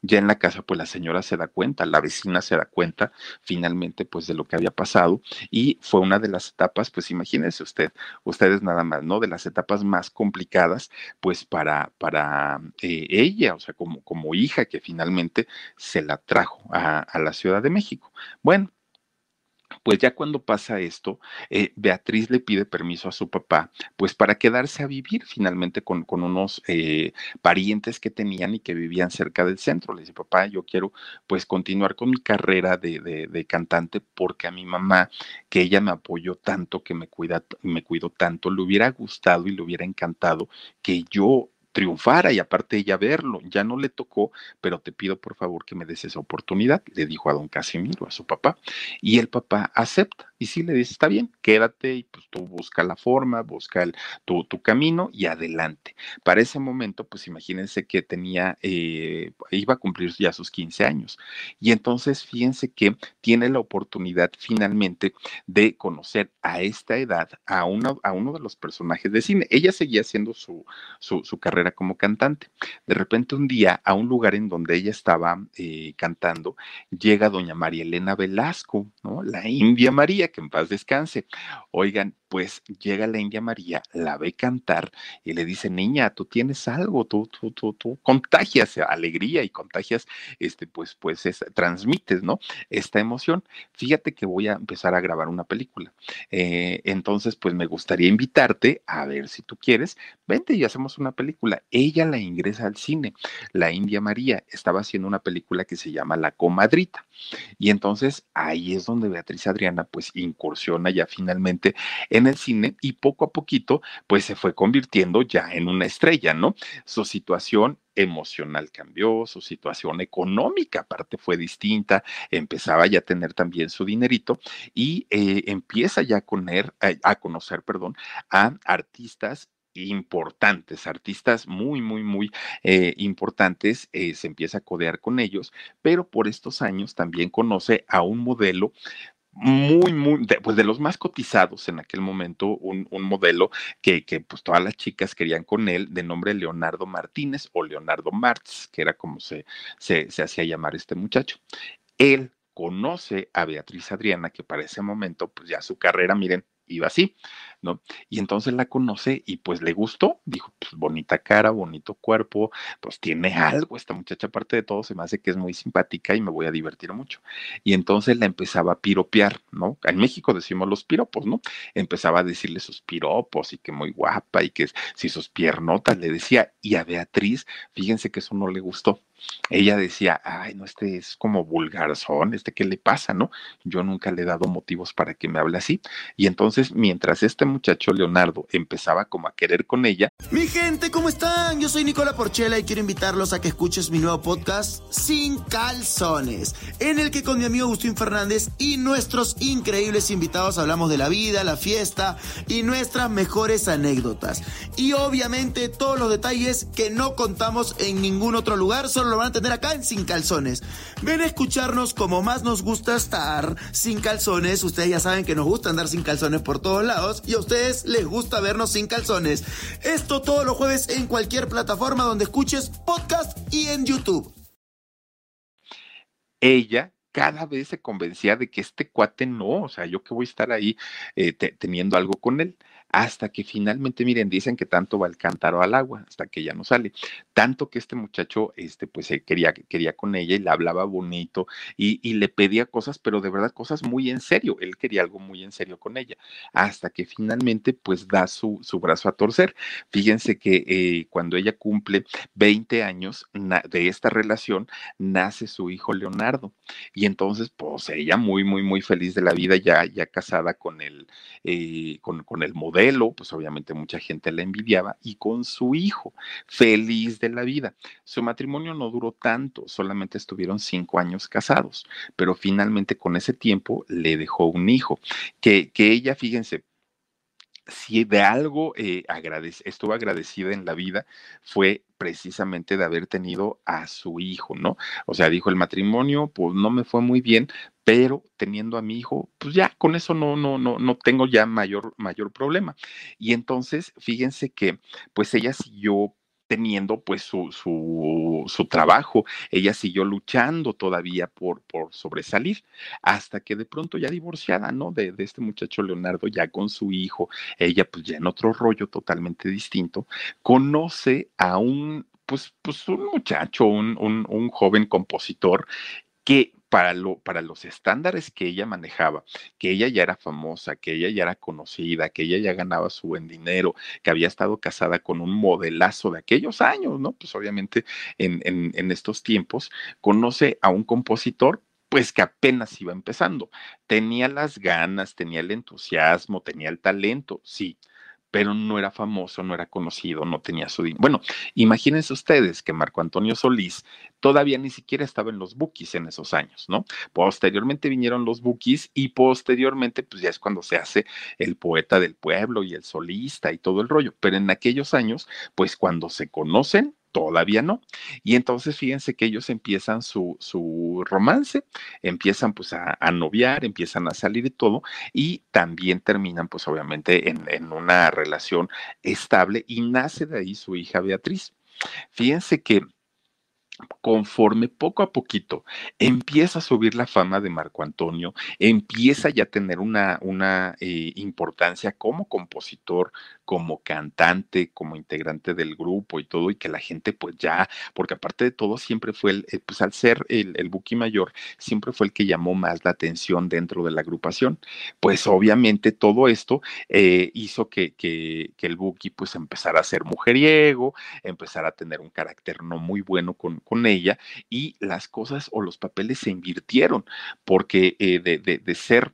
Ya en la casa, pues la señora se da cuenta, la vecina se da cuenta finalmente, pues de lo que había pasado y fue una de las etapas, pues imagínense usted, ustedes nada más, ¿no? De las etapas más complicadas, pues para, para eh, ella, o sea, como, como hija que finalmente se la trajo a, a la Ciudad de México. Bueno, pues ya cuando pasa esto, eh, Beatriz le pide permiso a su papá, pues para quedarse a vivir finalmente con, con unos eh, parientes que tenían y que vivían cerca del centro. Le dice, papá, yo quiero pues continuar con mi carrera de, de, de cantante porque a mi mamá, que ella me apoyó tanto, que me, cuida, me cuidó tanto, le hubiera gustado y le hubiera encantado que yo triunfara y aparte ella verlo. Ya no le tocó, pero te pido por favor que me des esa oportunidad, le dijo a don Casimiro, a su papá, y el papá acepta. Y sí le dice, está bien, quédate y pues tú busca la forma, busca el, tu, tu, camino y adelante. Para ese momento, pues imagínense que tenía, eh, iba a cumplir ya sus 15 años. Y entonces fíjense que tiene la oportunidad finalmente de conocer a esta edad a, uno a uno de los personajes de cine. Ella seguía haciendo su, su, su carrera como cantante. De repente un día a un lugar en donde ella estaba eh, cantando, llega doña María Elena Velasco, ¿no? La India María, que en paz descanse. Oigan, pues llega la India María, la ve cantar y le dice, niña, tú tienes algo, tú, tú, tú, tú contagias alegría y contagias, este, pues, pues, transmites, ¿no? Esta emoción. Fíjate que voy a empezar a grabar una película. Eh, entonces, pues me gustaría invitarte a ver si tú quieres, vente y hacemos una película. Ella la ingresa al cine. La India María estaba haciendo una película que se llama La Comadrita. Y entonces ahí es donde Beatriz Adriana, pues, incursiona ya finalmente en el cine y poco a poquito pues se fue convirtiendo ya en una estrella, ¿no? Su situación emocional cambió, su situación económica aparte fue distinta, empezaba ya a tener también su dinerito y eh, empieza ya a, conocer, a conocer, perdón, a artistas importantes, artistas muy, muy, muy eh, importantes, eh, se empieza a codear con ellos, pero por estos años también conoce a un modelo muy, muy, de, pues de los más cotizados en aquel momento, un, un modelo que, que, pues todas las chicas querían con él, de nombre Leonardo Martínez o Leonardo Martz, que era como se, se, se hacía llamar este muchacho. Él conoce a Beatriz Adriana, que para ese momento, pues ya su carrera, miren, iba así, ¿no? Y entonces la conoce y pues le gustó, dijo, pues bonita cara, bonito cuerpo, pues tiene algo, esta muchacha aparte de todo se me hace que es muy simpática y me voy a divertir mucho. Y entonces la empezaba a piropear, ¿no? En México decimos los piropos, ¿no? Empezaba a decirle sus piropos y que muy guapa y que si sus piernotas le decía, y a Beatriz, fíjense que eso no le gustó ella decía, ay, no, este es como vulgarzón, este qué le pasa, ¿no? Yo nunca le he dado motivos para que me hable así. Y entonces, mientras este muchacho Leonardo empezaba como a querer con ella. Mi gente, ¿cómo están? Yo soy Nicola Porchela y quiero invitarlos a que escuches mi nuevo podcast Sin Calzones, en el que con mi amigo Agustín Fernández y nuestros increíbles invitados hablamos de la vida, la fiesta y nuestras mejores anécdotas. Y obviamente todos los detalles que no contamos en ningún otro lugar, solo lo van a tener acá en Sin Calzones. Ven a escucharnos como más nos gusta estar sin calzones. Ustedes ya saben que nos gusta andar sin calzones por todos lados y a ustedes les gusta vernos sin calzones. Esto todos los jueves en cualquier plataforma donde escuches podcast y en YouTube. Ella cada vez se convencía de que este cuate no, o sea, yo que voy a estar ahí eh, teniendo algo con él hasta que finalmente, miren, dicen que tanto va el cántaro al agua, hasta que ya no sale. Tanto que este muchacho, este, pues se quería, quería con ella y le hablaba bonito y, y, le pedía cosas, pero de verdad cosas muy en serio. Él quería algo muy en serio con ella, hasta que finalmente, pues da su, su brazo a torcer. Fíjense que eh, cuando ella cumple 20 años de esta relación, nace su hijo Leonardo. Y entonces, pues ella muy, muy, muy feliz de la vida, ya, ya casada con el, eh, con, con el modelo pues obviamente mucha gente la envidiaba, y con su hijo, feliz de la vida. Su matrimonio no duró tanto, solamente estuvieron cinco años casados, pero finalmente con ese tiempo le dejó un hijo, que, que ella, fíjense, si de algo eh, estuvo agradecida en la vida fue precisamente de haber tenido a su hijo, ¿no? O sea, dijo el matrimonio, pues no me fue muy bien, pero teniendo a mi hijo, pues ya con eso no, no, no, no tengo ya mayor, mayor problema. Y entonces, fíjense que, pues ella siguió teniendo pues su, su, su, trabajo. Ella siguió luchando todavía por, por sobresalir, hasta que de pronto ya divorciada, ¿no? De, de, este muchacho Leonardo, ya con su hijo, ella pues ya en otro rollo totalmente distinto, conoce a un, pues, pues un muchacho, un, un, un joven compositor que para, lo, para los estándares que ella manejaba, que ella ya era famosa, que ella ya era conocida, que ella ya ganaba su buen dinero, que había estado casada con un modelazo de aquellos años, ¿no? Pues obviamente en, en, en estos tiempos conoce a un compositor pues que apenas iba empezando. Tenía las ganas, tenía el entusiasmo, tenía el talento, sí, pero no era famoso, no era conocido, no tenía su dinero. Bueno, imagínense ustedes que Marco Antonio Solís todavía ni siquiera estaba en los bookies en esos años, ¿no? Posteriormente vinieron los bookies y posteriormente, pues ya es cuando se hace el poeta del pueblo y el solista y todo el rollo. Pero en aquellos años, pues cuando se conocen, todavía no. Y entonces fíjense que ellos empiezan su, su romance, empiezan pues a, noviar, empiezan a salir y todo, y también terminan pues obviamente en, en una relación estable y nace de ahí su hija Beatriz. Fíjense que conforme poco a poquito empieza a subir la fama de Marco Antonio, empieza ya a tener una, una eh, importancia como compositor, como cantante, como integrante del grupo y todo, y que la gente pues ya, porque aparte de todo siempre fue el, eh, pues al ser el, Buki mayor, siempre fue el que llamó más la atención dentro de la agrupación. Pues obviamente todo esto eh, hizo que, que, que, el Buki pues empezara a ser mujeriego, empezara a tener un carácter no muy bueno con, con ella y las cosas o los papeles se invirtieron, porque eh, de, de, de ser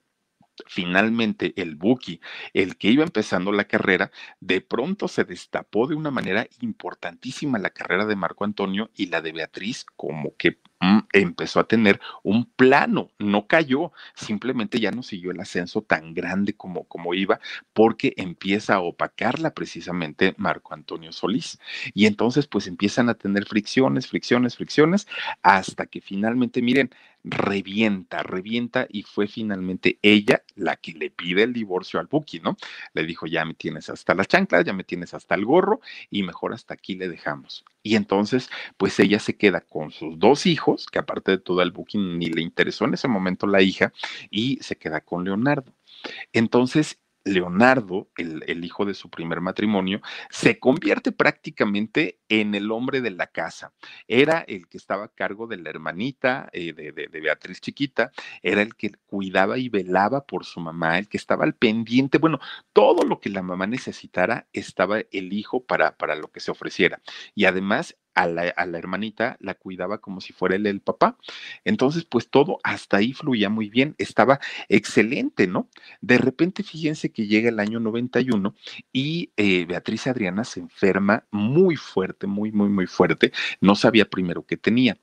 finalmente el Buki, el que iba empezando la carrera, de pronto se destapó de una manera importantísima la carrera de Marco Antonio y la de Beatriz, como que mm, empezó a tener un plano, no cayó, simplemente ya no siguió el ascenso tan grande como, como iba, porque empieza a opacarla precisamente Marco Antonio Solís. Y entonces pues empiezan a tener fricciones, fricciones, fricciones, hasta que finalmente, miren, revienta, revienta y fue finalmente ella la que le pide el divorcio al Buki, ¿no? Le dijo, ya me tienes hasta las chanclas, ya me tienes hasta el gorro y mejor hasta aquí le dejamos. Y entonces, pues ella se queda con sus dos hijos, que aparte de todo al Buki ni le interesó en ese momento la hija, y se queda con Leonardo. Entonces, Leonardo, el, hijo de su primer matrimonio, se convierte prácticamente en el hombre de la casa. Era el que estaba a cargo de la hermanita eh, de, de, Beatriz Chiquita, era el que cuidaba y velaba por su mamá, el que estaba al pendiente. Bueno, todo lo que la mamá necesitara estaba el hijo para, para lo que se ofreciera. Y además a la, hermanita la cuidaba como si fuera él el papá. Entonces, pues todo hasta ahí fluía muy bien, estaba excelente, ¿no? De repente, fíjense que llega el año 91 y eh, Beatriz Adriana se enferma muy fuerte, muy, muy, muy fuerte. No sabía primero qué tenía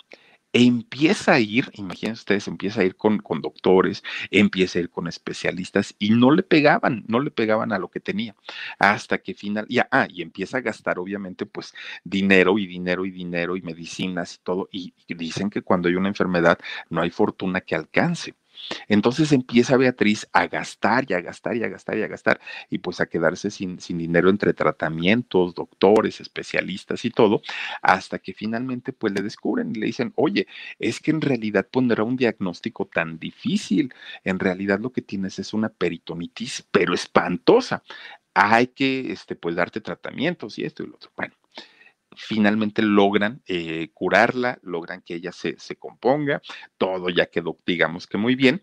empieza a ir, imagínense ustedes, empieza a ir con, con, doctores, empieza a ir con especialistas y no le pegaban, no le pegaban a lo que tenía, hasta que final, ya, ah, y empieza a gastar obviamente pues dinero y dinero y dinero y medicinas y todo, y dicen que cuando hay una enfermedad no hay fortuna que alcance. Entonces empieza Beatriz a gastar y a gastar y a gastar y a gastar y pues a quedarse sin, sin dinero entre tratamientos, doctores, especialistas y todo, hasta que finalmente pues le descubren y le dicen, oye, es que en realidad pondrá un diagnóstico tan difícil, en realidad lo que tienes es una peritonitis, pero espantosa. Hay que, este, pues, darte tratamientos y esto y lo otro. Bueno, finalmente logran eh, curarla, logran que ella se, se componga, todo ya quedó, digamos que muy bien,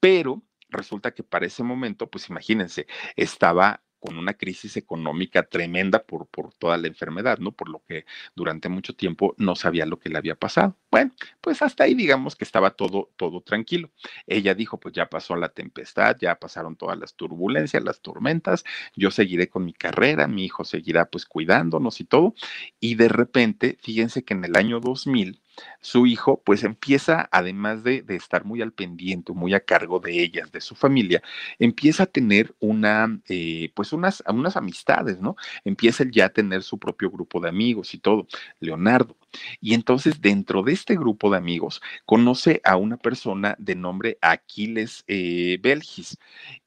pero resulta que para ese momento, pues imagínense, estaba con una crisis económica tremenda por, por toda la enfermedad, ¿no? Por lo que durante mucho tiempo no sabía lo que le había pasado. Bueno, pues hasta ahí digamos que estaba todo, todo tranquilo. Ella dijo, pues ya pasó la tempestad, ya pasaron todas las turbulencias, las tormentas, yo seguiré con mi carrera, mi hijo seguirá pues cuidándonos y todo. Y de repente, fíjense que en el año 2000, su hijo pues empieza, además de, de, estar muy al pendiente, muy a cargo de ellas, de su familia, empieza a tener una, eh, pues unas, unas amistades, ¿no? Empieza ya a tener su propio grupo de amigos y todo, Leonardo. Y entonces dentro de este grupo de amigos conoce a una persona de nombre Aquiles eh, Belgis.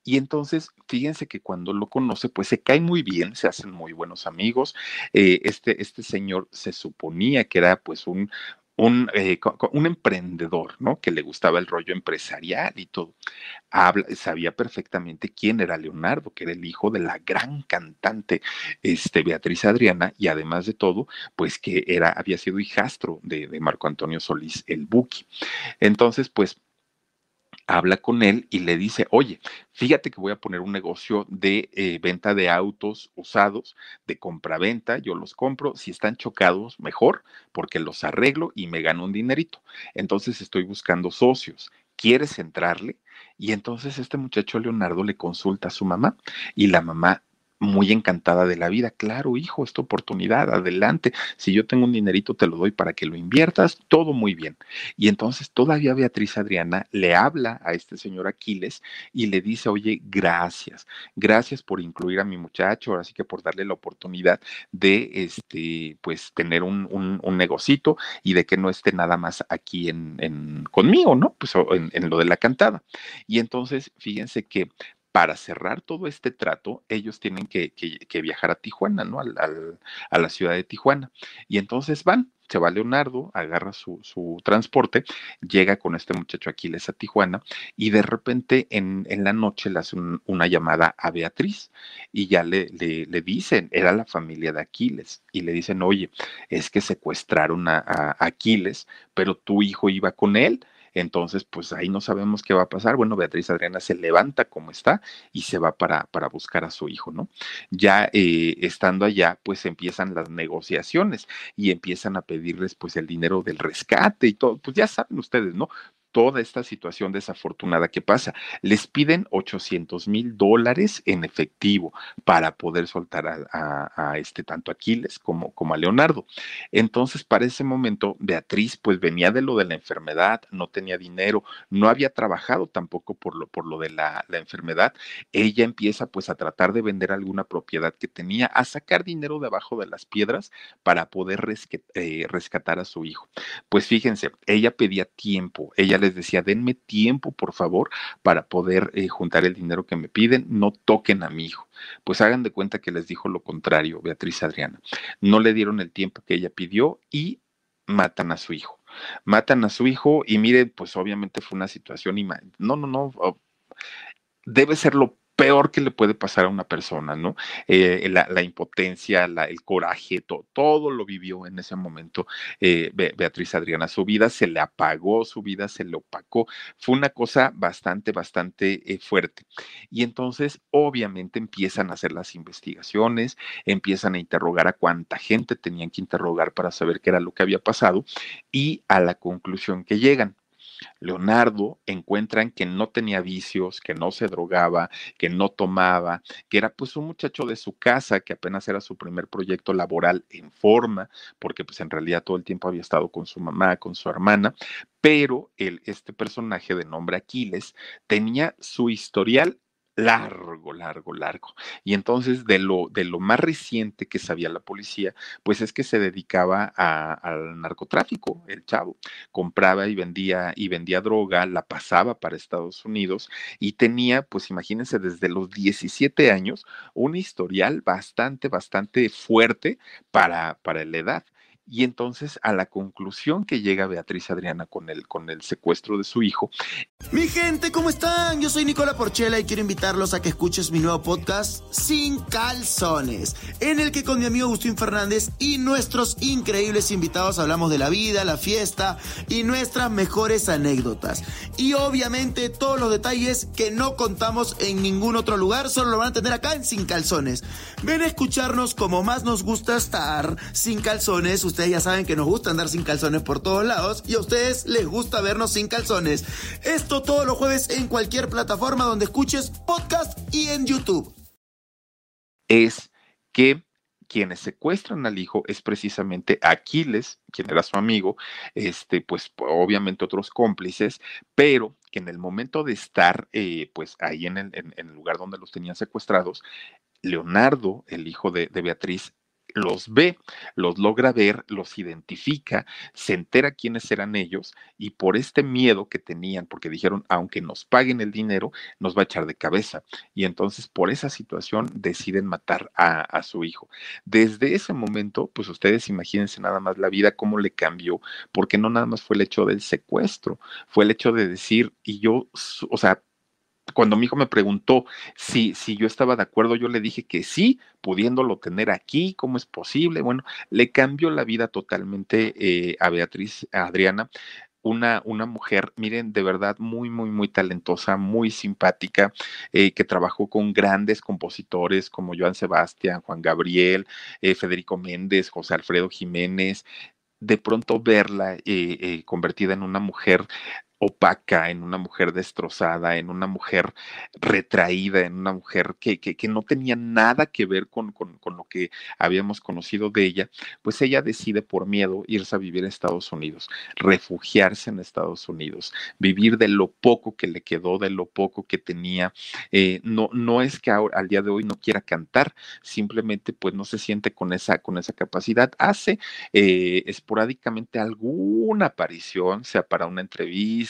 Y entonces, fíjense que cuando lo conoce, pues se cae muy bien, se hacen muy buenos amigos. Eh, este, este señor se suponía que era pues un, un, eh, un, emprendedor, ¿no? Que le gustaba el rollo empresarial y todo. Habla, sabía perfectamente quién era Leonardo, que era el hijo de la gran cantante este, Beatriz Adriana, y además de todo, pues que era, había sido hijastro de, de Marco Antonio Solís, el Buki. Entonces, pues habla con él y le dice, oye, fíjate que voy a poner un negocio de eh, venta de autos usados, de compra-venta, yo los compro, si están chocados, mejor, porque los arreglo y me gano un dinerito. Entonces estoy buscando socios. ¿Quieres entrarle? Y entonces este muchacho Leonardo le consulta a su mamá y la mamá muy encantada de la vida. Claro, hijo, esta oportunidad, adelante. Si yo tengo un dinerito, te lo doy para que lo inviertas, todo muy bien. Y entonces todavía Beatriz Adriana le habla a este señor Aquiles y le dice, oye, gracias, gracias por incluir a mi muchacho, así que por darle la oportunidad de, este, pues, tener un, un, negocito y de que no esté nada más aquí en, conmigo, ¿no? Pues en, en lo de la cantada. Y entonces, fíjense que para cerrar todo este trato, ellos tienen que, viajar a Tijuana, ¿no? a la ciudad de Tijuana. Y entonces van, se va Leonardo, agarra su, transporte, llega con este muchacho Aquiles a Tijuana y de repente en, la noche le hace una llamada a Beatriz y ya le, le, dicen, era la familia de Aquiles y le dicen, oye, es que secuestraron a Aquiles, pero tu hijo iba con él entonces, pues ahí no sabemos qué va a pasar. Bueno, Beatriz Adriana se levanta como está y se va para, para buscar a su hijo, ¿no? Ya eh, estando allá, pues empiezan las negociaciones y empiezan a pedirles pues el dinero del rescate y todo. Pues ya saben ustedes, ¿no? Toda esta situación desafortunada que pasa. Les piden 800 mil dólares en efectivo para poder soltar a, este tanto Aquiles como, como a Leonardo. Entonces, para ese momento, Beatriz pues venía de lo de la enfermedad, no tenía dinero, no había trabajado tampoco por lo, por lo de la, enfermedad. Ella empieza pues a tratar de vender alguna propiedad que tenía, a sacar dinero debajo de las piedras para poder eh, rescatar a su hijo. Pues fíjense, ella pedía tiempo, ella le les decía, denme tiempo, por favor, para poder eh, juntar el dinero que me piden, no toquen a mi hijo. Pues hagan de cuenta que les dijo lo contrario, Beatriz Adriana. No le dieron el tiempo que ella pidió y matan a su hijo. Matan a su hijo y miren, pues obviamente fue una situación, no, no, no, debe ser lo peor que le puede pasar a una persona, ¿no? Eh, la, impotencia, el coraje, todo lo vivió en ese momento eh, Beatriz Adriana. Su vida se le apagó, su vida se le opacó. Fue una cosa bastante, bastante eh, fuerte. Y entonces, obviamente, empiezan a hacer las investigaciones, empiezan a interrogar a cuánta gente tenían que interrogar para saber qué era lo que había pasado y a la conclusión que llegan Leonardo encuentran que no tenía vicios, que no se drogaba, que no tomaba, que era pues un muchacho de su casa, que apenas era su primer proyecto laboral en forma, porque pues en realidad todo el tiempo había estado con su mamá, con su hermana, pero el, este personaje de nombre Aquiles tenía su historial largo, largo, largo. Y entonces de lo, de lo más reciente que sabía la policía, pues es que se dedicaba al narcotráfico, el chavo. Compraba y vendía y vendía droga, la pasaba para Estados Unidos y tenía, pues imagínense, desde los 17 años, un historial bastante, bastante fuerte para, para la edad. Y entonces a la conclusión que llega Beatriz Adriana con el, con el secuestro de su hijo. Mi gente, ¿cómo están? Yo soy Nicola Porchela y quiero invitarlos a que escuches mi nuevo podcast Sin Calzones, en el que con mi amigo Agustín Fernández y nuestros increíbles invitados hablamos de la vida, la fiesta y nuestras mejores anécdotas. Y obviamente todos los detalles que no contamos en ningún otro lugar, solo lo van a tener acá en Sin Calzones. Ven a escucharnos como más nos gusta estar sin calzones ya saben que nos gusta andar sin calzones por todos lados y a ustedes les gusta vernos sin calzones. Esto todos los jueves en cualquier plataforma donde escuches podcast y en YouTube. Es que quienes secuestran al hijo es precisamente Aquiles, quien era su amigo, este, pues obviamente otros cómplices, pero que en el momento de estar, eh, pues ahí en el, lugar donde los tenían secuestrados, Leonardo, el hijo de Beatriz, los ve, los logra ver, los identifica, se entera quiénes eran ellos y por este miedo que tenían, porque dijeron, aunque nos paguen el dinero, nos va a echar de cabeza. Y entonces por esa situación deciden matar a, su hijo. Desde ese momento, pues ustedes imagínense nada más la vida, cómo le cambió, porque no nada más fue el hecho del secuestro, fue el hecho de decir, y yo, o sea, cuando mi hijo me preguntó si, si yo estaba de acuerdo, yo le dije que sí, pudiéndolo tener aquí, ¿cómo es posible? Bueno, le cambió la vida totalmente eh, a Beatriz, a Adriana. Una, una, mujer, miren, de verdad muy, muy, muy talentosa, muy simpática, eh, que trabajó con grandes compositores como Joan Sebastián, Juan Gabriel, eh, Federico Méndez, José Alfredo Jiménez. De pronto verla convertida en una mujer opaca, en una mujer destrozada, en una mujer retraída, en una mujer que, que, no tenía nada que ver con, con, con, lo que habíamos conocido de ella, pues ella decide por miedo irse a vivir a Estados Unidos, refugiarse en Estados Unidos, vivir de lo poco que le quedó, de lo poco que tenía. Eh, no, no es que al día de hoy no quiera cantar, simplemente pues no se siente con esa, con esa capacidad. Hace eh, esporádicamente alguna aparición, sea para una entrevista,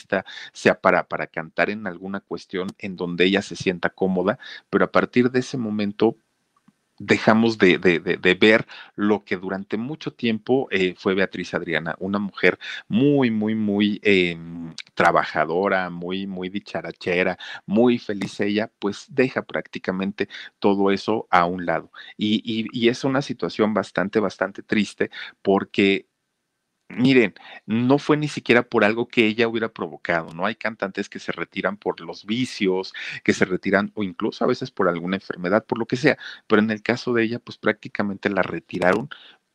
sea para, para cantar en alguna cuestión en donde ella se sienta cómoda, pero a partir de ese momento dejamos de, ver lo que durante mucho tiempo eh, fue Beatriz Adriana, una mujer muy, muy, muy em, trabajadora, muy, muy dicharachera, muy feliz ella, pues deja prácticamente todo eso a un lado. y es una situación bastante, bastante triste porque Miren, no fue ni siquiera por algo que ella hubiera provocado, ¿no? Hay cantantes que se retiran por los vicios, que se retiran o incluso a veces por alguna enfermedad, por lo que sea, pero en el caso de ella, pues prácticamente la retiraron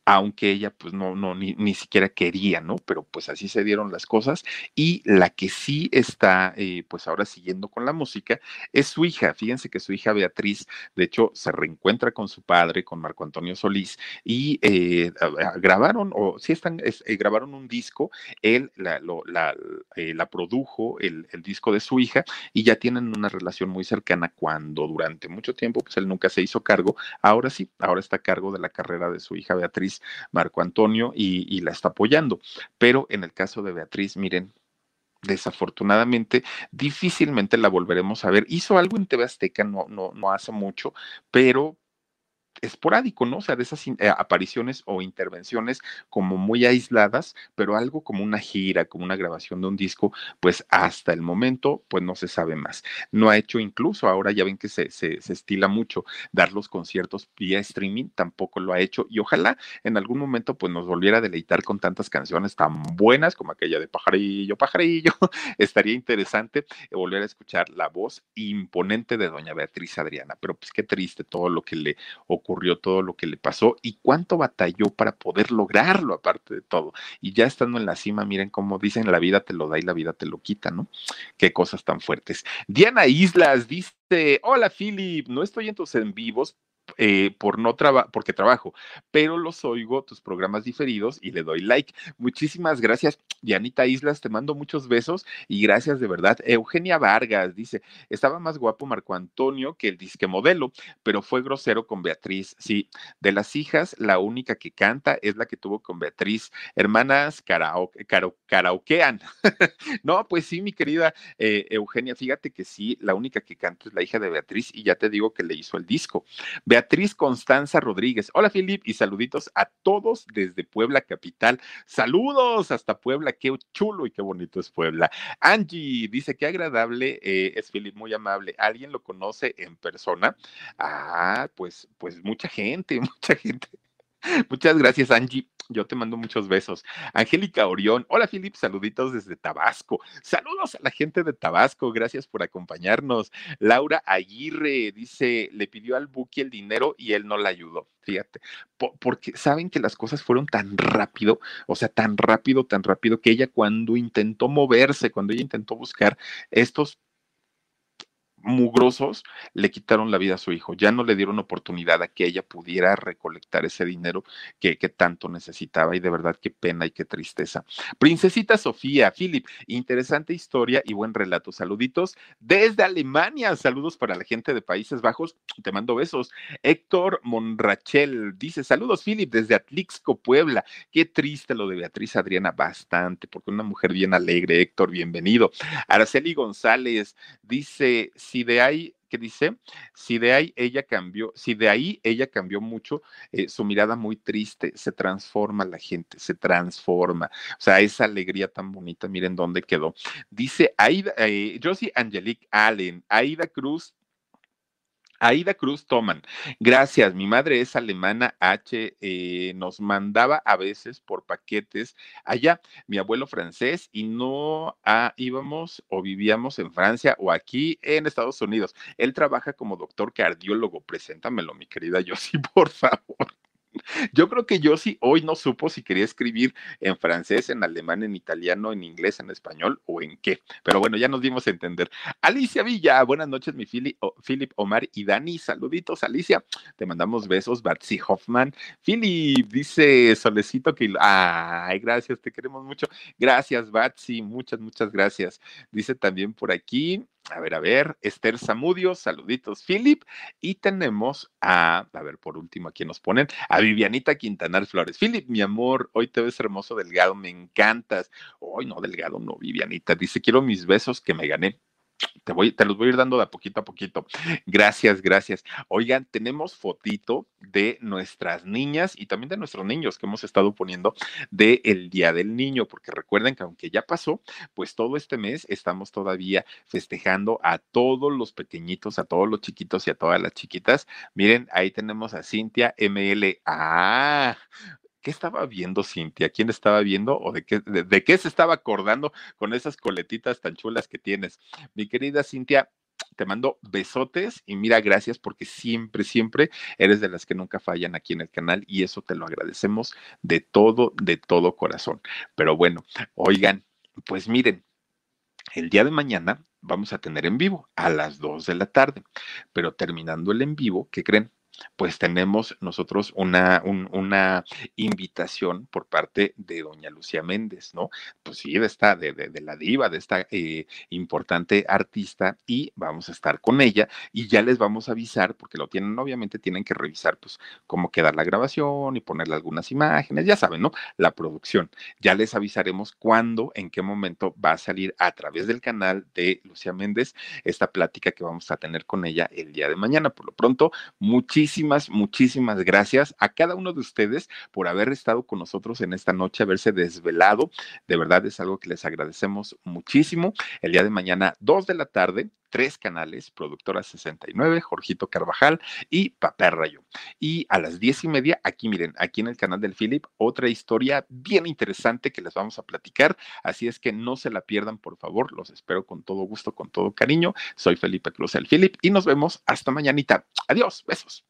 aunque ella pues no, no, ni, ni, siquiera quería, ¿no? Pero pues así se dieron las cosas. Y la que sí está, eh, pues ahora siguiendo con la música, es su hija. Fíjense que su hija Beatriz, de hecho, se reencuentra con su padre, con Marco Antonio Solís, y eh, grabaron, o sí están, eh, grabaron un disco, él la, la, la produjo, el, el, disco de su hija, y ya tienen una relación muy cercana cuando durante mucho tiempo, pues él nunca se hizo cargo, ahora sí, ahora está a cargo de la carrera de su hija Beatriz Marco Antonio y, la está apoyando. Pero en el caso de Beatriz, miren, desafortunadamente, difícilmente la volveremos a ver. Hizo algo en TV Azteca, no, no, no hace mucho, pero esporádico, ¿no? O sea, de esas eh, apariciones o intervenciones como muy aisladas, pero algo como una gira, como una grabación de un disco, pues hasta el momento, pues no se sabe más. No ha hecho incluso, ahora ya ven que se, estila mucho dar los conciertos vía streaming, tampoco lo ha hecho y ojalá en algún momento pues nos volviera a deleitar con tantas canciones tan buenas como aquella de Pajarillo, Pajarillo. *laughs* Estaría interesante volver a escuchar la voz imponente de doña Beatriz Adriana, pero pues qué triste todo lo que le ocurrió ocurrió todo lo que le pasó y cuánto batalló para poder lograrlo, aparte de todo. Y ya estando en la cima, miren cómo dicen, la vida te lo da y la vida te lo quita, ¿no? Qué cosas tan fuertes. Diana Islas dice, hola Philip, no estoy en tus en vivos, eh, por no traba porque trabajo, pero los oigo tus programas diferidos y le doy like. Muchísimas gracias, Dianita Islas, te mando muchos besos y gracias de verdad. Eugenia Vargas dice, estaba más guapo Marco Antonio que el disque modelo, pero fue grosero con Beatriz. Sí, de las hijas, la única que canta es la que tuvo con Beatriz. Hermanas karaoke, karaokean. *laughs* no, pues sí, mi querida eh, Eugenia, fíjate que sí, la única que canta es la hija de Beatriz y ya te digo que le hizo el disco. Beatriz Constanza Rodríguez. Hola, Filip, y saluditos a todos desde Puebla Capital. Saludos hasta Puebla, qué chulo y qué bonito es Puebla. Angie dice que agradable eh, es Filip, muy amable. ¿Alguien lo conoce en persona? Ah, pues, pues mucha gente, *laughs* mucha gente. Muchas gracias, Angie. Yo te mando muchos besos. Angélica Orión. Hola, Filip. Saluditos desde Tabasco. Saludos a la gente de Tabasco. Gracias por acompañarnos. Laura Aguirre dice: le pidió al Buki el dinero y él no la ayudó. Fíjate, porque saben que las cosas fueron tan rápido, o sea, tan rápido, tan rápido que ella cuando intentó moverse, cuando ella intentó buscar estos mugrosos le quitaron la vida a su hijo, ya no le dieron oportunidad a que ella pudiera recolectar ese dinero que, que tanto necesitaba y de verdad qué pena y qué tristeza. Princesita Sofía, Philip, interesante historia y buen relato. Saluditos desde Alemania, saludos para la gente de Países Bajos, te mando besos. Héctor Monrachel dice, saludos Philip desde Atlixco, Puebla. Qué triste lo de Beatriz Adriana, bastante, porque una mujer bien alegre, Héctor, bienvenido. Araceli González dice, si de ahí, ¿qué dice? Si de ahí ella cambió, si de ahí ella cambió mucho, eh, su mirada muy triste, se transforma la gente, se transforma. O sea, esa alegría tan bonita, miren dónde quedó. Dice Aida, eh, Josie Angelique Allen, Aida Cruz Aida Cruz Toman, gracias. Mi madre es alemana H, eh, nos mandaba a veces por paquetes allá. Mi abuelo francés y no ah, íbamos o vivíamos en Francia o aquí en Estados Unidos. Él trabaja como doctor cardiólogo. Preséntamelo, mi querida Yossi, *laughs* por favor. Yo creo que yo sí hoy no supo si quería escribir en francés, en alemán, en italiano, en inglés, en español o en qué. Pero bueno, ya nos dimos a entender. Alicia Villa, buenas noches, mi Philip, Omar y Dani. Saluditos, Alicia. Te mandamos besos, Batsy Hoffman. Philip dice Solecito que. Ay, gracias, te queremos mucho. Gracias, Batsy. Muchas, muchas gracias. Dice también por aquí. A ver, a ver, Esther Zamudio, saluditos, Philip. Y tenemos a, a ver, por último, aquí nos ponen, a Vivianita Quintanar Flores. Philip, mi amor, hoy te ves hermoso, delgado, me encantas. Hoy no, delgado, no, Vivianita. Dice, quiero mis besos que me gané te, voy, te los voy a ir dando de a poquito a poquito. Gracias, gracias. Oigan, tenemos fotito de nuestras niñas y también de nuestros niños que hemos estado poniendo del el Día del Niño, porque recuerden que aunque ya pasó, pues todo este mes estamos todavía festejando a todos los pequeñitos, a todos los chiquitos y a todas las chiquitas. Miren, ahí tenemos a Cintia ML. ¿Qué estaba viendo Cintia? ¿Quién estaba viendo o de qué, de, qué se estaba acordando con esas coletitas tan chulas que tienes? Mi querida Cintia, te mando besotes y mira, gracias porque siempre, siempre eres de las que nunca fallan aquí en el canal y eso te lo agradecemos de todo, de todo corazón. Pero bueno, oigan, pues miren, el día de mañana vamos a tener en vivo a las 2 de la tarde, pero terminando el en vivo, ¿qué creen? Pues tenemos nosotros una, una invitación por parte de doña Lucía Méndez, ¿no? Pues sí, de esta, de, de, la diva, de esta eh, importante artista, y vamos a estar con ella, y ya les vamos a avisar, porque lo tienen, obviamente tienen que revisar, pues, cómo queda la grabación y ponerle algunas imágenes, ya saben, ¿no? La producción. Ya les avisaremos cuándo, en qué momento va a salir a través del canal de Lucía Méndez esta plática que vamos a tener con ella el día de mañana. Por lo pronto, muchísimas muchísimas, muchísimas gracias a cada uno de ustedes por haber estado con nosotros en esta noche, haberse desvelado. De verdad es algo que les agradecemos muchísimo. El día de mañana, dos de la tarde, tres canales, Productora 69, Jorgito Carvajal y Papá Rayo. Y a las diez y media, aquí miren, aquí en el canal del Philip, otra historia bien interesante que les vamos a platicar. Así es que no se la pierdan, por favor. Los espero con todo gusto, con todo cariño. Soy Felipe Cruz, el Philip, y nos vemos hasta mañanita. Adiós, besos.